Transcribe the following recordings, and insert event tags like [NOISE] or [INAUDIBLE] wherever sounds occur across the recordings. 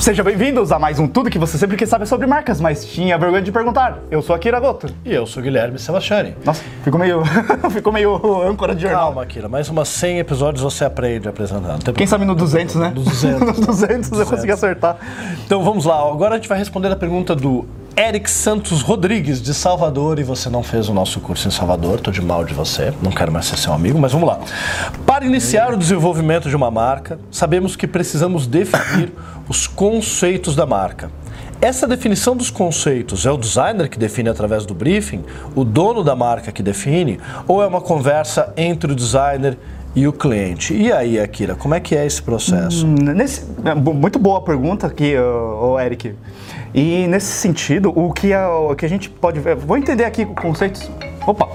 Sejam bem-vindos a mais um Tudo que você sempre quis saber sobre marcas, mas tinha vergonha de perguntar. Eu sou Akira Goto. E eu sou Guilherme Sebastiani. Nossa, ficou meio, [LAUGHS] ficou meio âncora de jornal. Calma, Akira, mais umas 100 episódios você aprende apresentando. Quem sabe no 200, né? [LAUGHS] No 200. no 200 eu consegui acertar. Então vamos lá, agora a gente vai responder a pergunta do Eric Santos Rodrigues, de Salvador, e você não fez o nosso curso em Salvador, tô de mal de você, não quero mais ser seu amigo, mas vamos lá. Para iniciar o desenvolvimento de uma marca, sabemos que precisamos definir os conceitos da marca. Essa definição dos conceitos é o designer que define através do briefing, o dono da marca que define, ou é uma conversa entre o designer e o cliente? E aí, Akira, como é que é esse processo? Hum, nesse, muito boa pergunta aqui, o Eric. E nesse sentido, o que a, o que a gente pode ver. Vou entender aqui conceitos. Opa!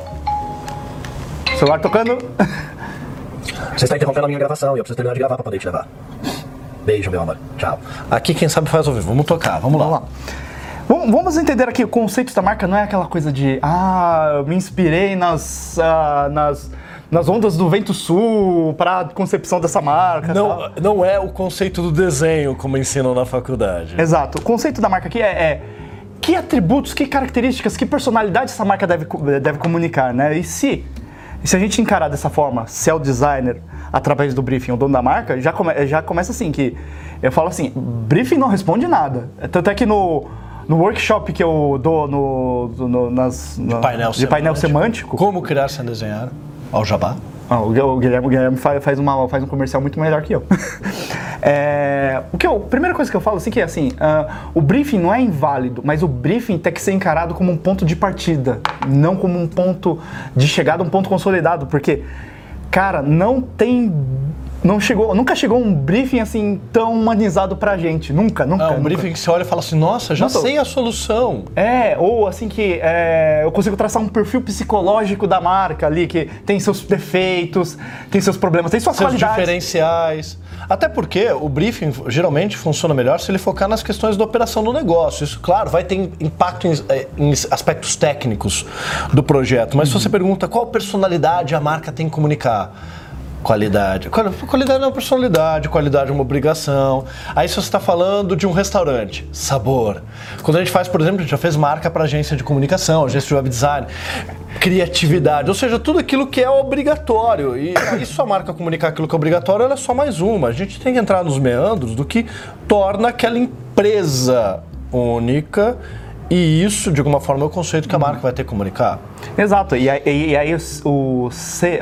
Celular tocando. [LAUGHS] Você está interrompendo a minha gravação e eu preciso terminar de gravar para poder te levar. Beijo, meu amor. Tchau. Aqui, quem sabe faz ouvir. Vamos tocar, vamos lá. Vamos lá. Vamos entender aqui, o conceito da marca não é aquela coisa de, ah, eu me inspirei nas, ah, nas, nas ondas do vento sul para a concepção dessa marca. Não, não é o conceito do desenho como ensinam na faculdade. Exato. O conceito da marca aqui é, é que atributos, que características, que personalidade essa marca deve, deve comunicar, né? E se, se a gente encarar dessa forma, se é o designer através do briefing, o dono da marca, já, come, já começa assim, que eu falo assim, briefing não responde nada. Tanto é que no, no workshop que eu dou no, no nas, de, painel, de painel semântico. Como criar sem desenhar? Ao jabá? Ah, o Guilherme, o Guilherme faz, uma, faz um comercial muito melhor que eu. [LAUGHS] é, o que eu, a primeira coisa que eu falo assim que é assim, uh, o briefing não é inválido, mas o briefing tem que ser encarado como um ponto de partida, não como um ponto de chegada, um ponto consolidado, porque cara, não tem não chegou, nunca chegou um briefing assim tão humanizado pra gente. Nunca, nunca. É um nunca. briefing que você olha e fala assim, nossa, já nossa, sei a solução. É, ou assim que é, eu consigo traçar um perfil psicológico da marca ali, que tem seus defeitos, tem seus problemas, tem suas seus qualidades. diferenciais. Até porque o briefing geralmente funciona melhor se ele focar nas questões da operação do negócio. Isso, claro, vai ter impacto em, eh, em aspectos técnicos do projeto. Mas uhum. se você pergunta qual personalidade a marca tem que comunicar, Qualidade. Qualidade não é uma personalidade, qualidade é uma obrigação. Aí se você está falando de um restaurante, sabor. Quando a gente faz, por exemplo, a gente já fez marca para agência de comunicação, agência de web design, criatividade, ou seja, tudo aquilo que é obrigatório. E aí sua marca comunicar aquilo que é obrigatório, ela é só mais uma. A gente tem que entrar nos meandros do que torna aquela empresa única e isso, de alguma forma, é o conceito que a marca vai ter que comunicar. Exato. E aí, e aí o, o,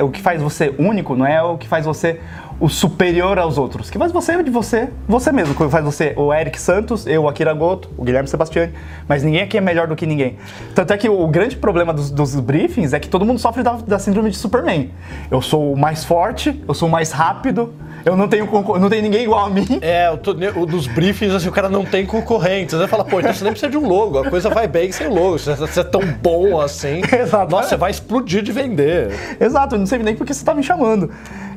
o que faz você único não é o que faz você o superior aos outros. O que faz você de você, você mesmo. Que faz você o Eric Santos, eu, o Akira Goto, o Guilherme Sebastiani. Mas ninguém aqui é melhor do que ninguém. Tanto é que o grande problema dos, dos briefings é que todo mundo sofre da, da síndrome de Superman. Eu sou o mais forte, eu sou o mais rápido, eu não tenho, não tenho ninguém igual a mim. É, o, o dos briefings, assim, o cara não tem concorrentes. Você fala, pô, então você nem precisa de um logo, a coisa vai bem sem logo. Você, você é tão bom assim. [LAUGHS] Exato. Nossa, você vai explodir de vender. Exato, eu não sei nem porque você está me chamando.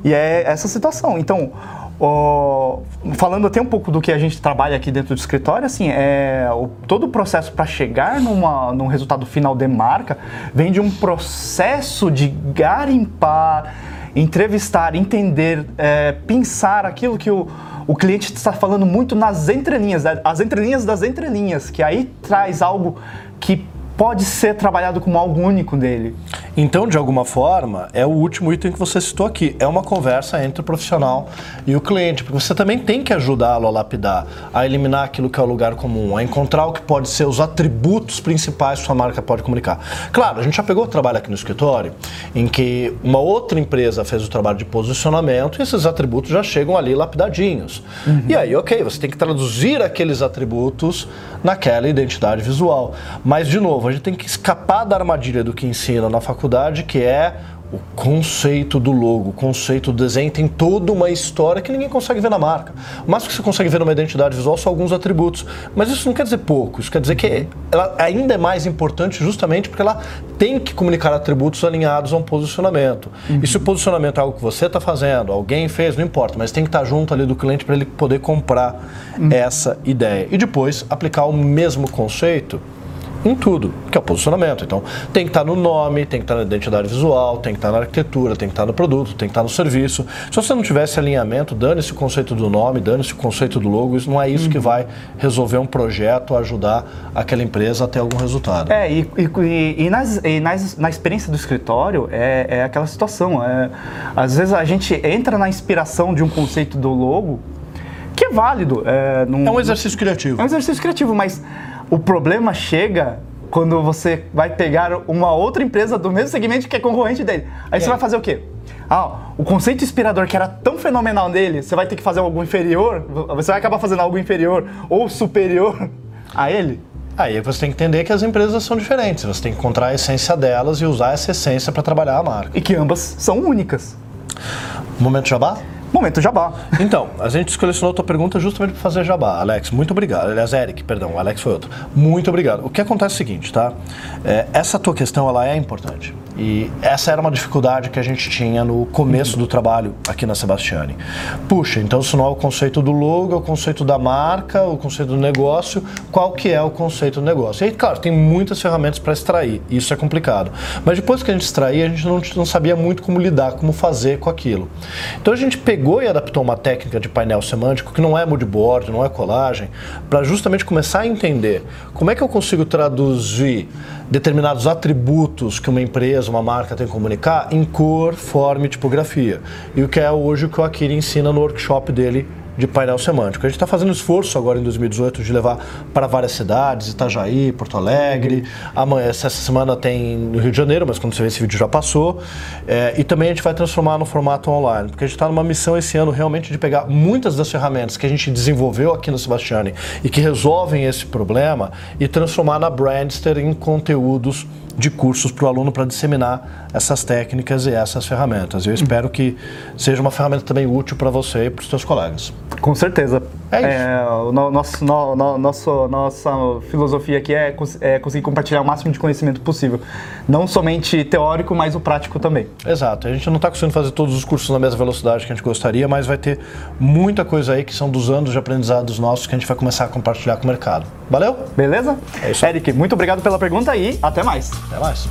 E é essa situação. Então, falando até um pouco do que a gente trabalha aqui dentro do escritório, assim, é, o, todo o processo para chegar numa, num resultado final de marca vem de um processo de garimpar, entrevistar, entender, é, pensar aquilo que o, o cliente está falando muito nas entrelinhas, as entrelinhas das entrelinhas, que aí traz algo que pode ser trabalhado como algo único dele. Então, de alguma forma, é o último item que você citou aqui. É uma conversa entre o profissional e o cliente, porque você também tem que ajudá-lo a lapidar, a eliminar aquilo que é o lugar comum, a encontrar o que pode ser os atributos principais que sua marca pode comunicar. Claro, a gente já pegou o trabalho aqui no escritório, em que uma outra empresa fez o trabalho de posicionamento e esses atributos já chegam ali lapidadinhos. Uhum. E aí, ok, você tem que traduzir aqueles atributos naquela identidade visual. Mas, de novo, a gente tem que escapar da armadilha do que ensina na faculdade faculdade, que é o conceito do logo, o conceito do desenho tem toda uma história que ninguém consegue ver na marca. O máximo que você consegue ver numa identidade visual são alguns atributos, mas isso não quer dizer pouco, isso quer dizer que ela ainda é mais importante justamente porque ela tem que comunicar atributos alinhados a um posicionamento. Uhum. E se o posicionamento é algo que você está fazendo, alguém fez, não importa, mas tem que estar tá junto ali do cliente para ele poder comprar uhum. essa ideia. E depois aplicar o mesmo conceito em tudo, que é o posicionamento. Então, tem que estar no nome, tem que estar na identidade visual, tem que estar na arquitetura, tem que estar no produto, tem que estar no serviço. Se você não tiver esse alinhamento, dane-se o conceito do nome, dane-se o conceito do logo, isso não é isso uhum. que vai resolver um projeto, ajudar aquela empresa a ter algum resultado. É, e, e, e, nas, e nas, na experiência do escritório, é, é aquela situação. É, às vezes a gente entra na inspiração de um conceito do logo, que é válido. É, num, é um exercício criativo. É um exercício criativo, mas o problema chega quando você vai pegar uma outra empresa do mesmo segmento que é concorrente dele. Aí é. você vai fazer o quê? Ah, o conceito inspirador que era tão fenomenal dele, você vai ter que fazer algo inferior, você vai acabar fazendo algo inferior ou superior a ele? Aí você tem que entender que as empresas são diferentes, você tem que encontrar a essência delas e usar essa essência para trabalhar a marca. E que ambas são únicas. Momento jabá? Momento jabá. Então, a gente selecionou a tua pergunta justamente para fazer jabá. Alex, muito obrigado. Aliás, Eric, perdão, Alex foi outro. Muito obrigado. O que acontece é o seguinte, tá? É, essa tua questão, ela é importante. E essa era uma dificuldade que a gente tinha no começo do trabalho aqui na Sebastiani. Puxa, então se não é o conceito do logo, é o conceito da marca, o conceito do negócio, qual que é o conceito do negócio? E claro, tem muitas ferramentas para extrair, isso é complicado. Mas depois que a gente extraía, a gente não, não sabia muito como lidar, como fazer com aquilo. Então a gente pegou e adaptou uma técnica de painel semântico, que não é moodboard, não é colagem, para justamente começar a entender como é que eu consigo traduzir determinados atributos que uma empresa, uma marca tem que comunicar em cor, forma e tipografia. E o que é hoje o que o Akira ensina no workshop dele de painel semântico. A gente está fazendo esforço agora em 2018 de levar para várias cidades, Itajaí, Porto Alegre. Amanhã, essa semana tem no Rio de Janeiro, mas quando você vê esse vídeo já passou. É, e também a gente vai transformar no formato online, porque a gente está numa missão esse ano realmente de pegar muitas das ferramentas que a gente desenvolveu aqui no Sebastiani e que resolvem esse problema e transformar na Brandster em conteúdos de cursos para o aluno para disseminar essas técnicas e essas ferramentas. Eu espero que seja uma ferramenta também útil para você e para os seus colegas. Com certeza. É isso. É, o nosso, no, no, nosso, nossa filosofia aqui é, é, conseguir compartilhar o máximo de conhecimento possível. Não somente teórico, mas o prático também. Exato. A gente não está conseguindo fazer todos os cursos na mesma velocidade que a gente gostaria, mas vai ter muita coisa aí que são dos anos de aprendizados nossos que a gente vai começar a compartilhar com o mercado. Valeu? Beleza? É isso. Eric, muito obrigado pela pergunta e até mais. Até mais.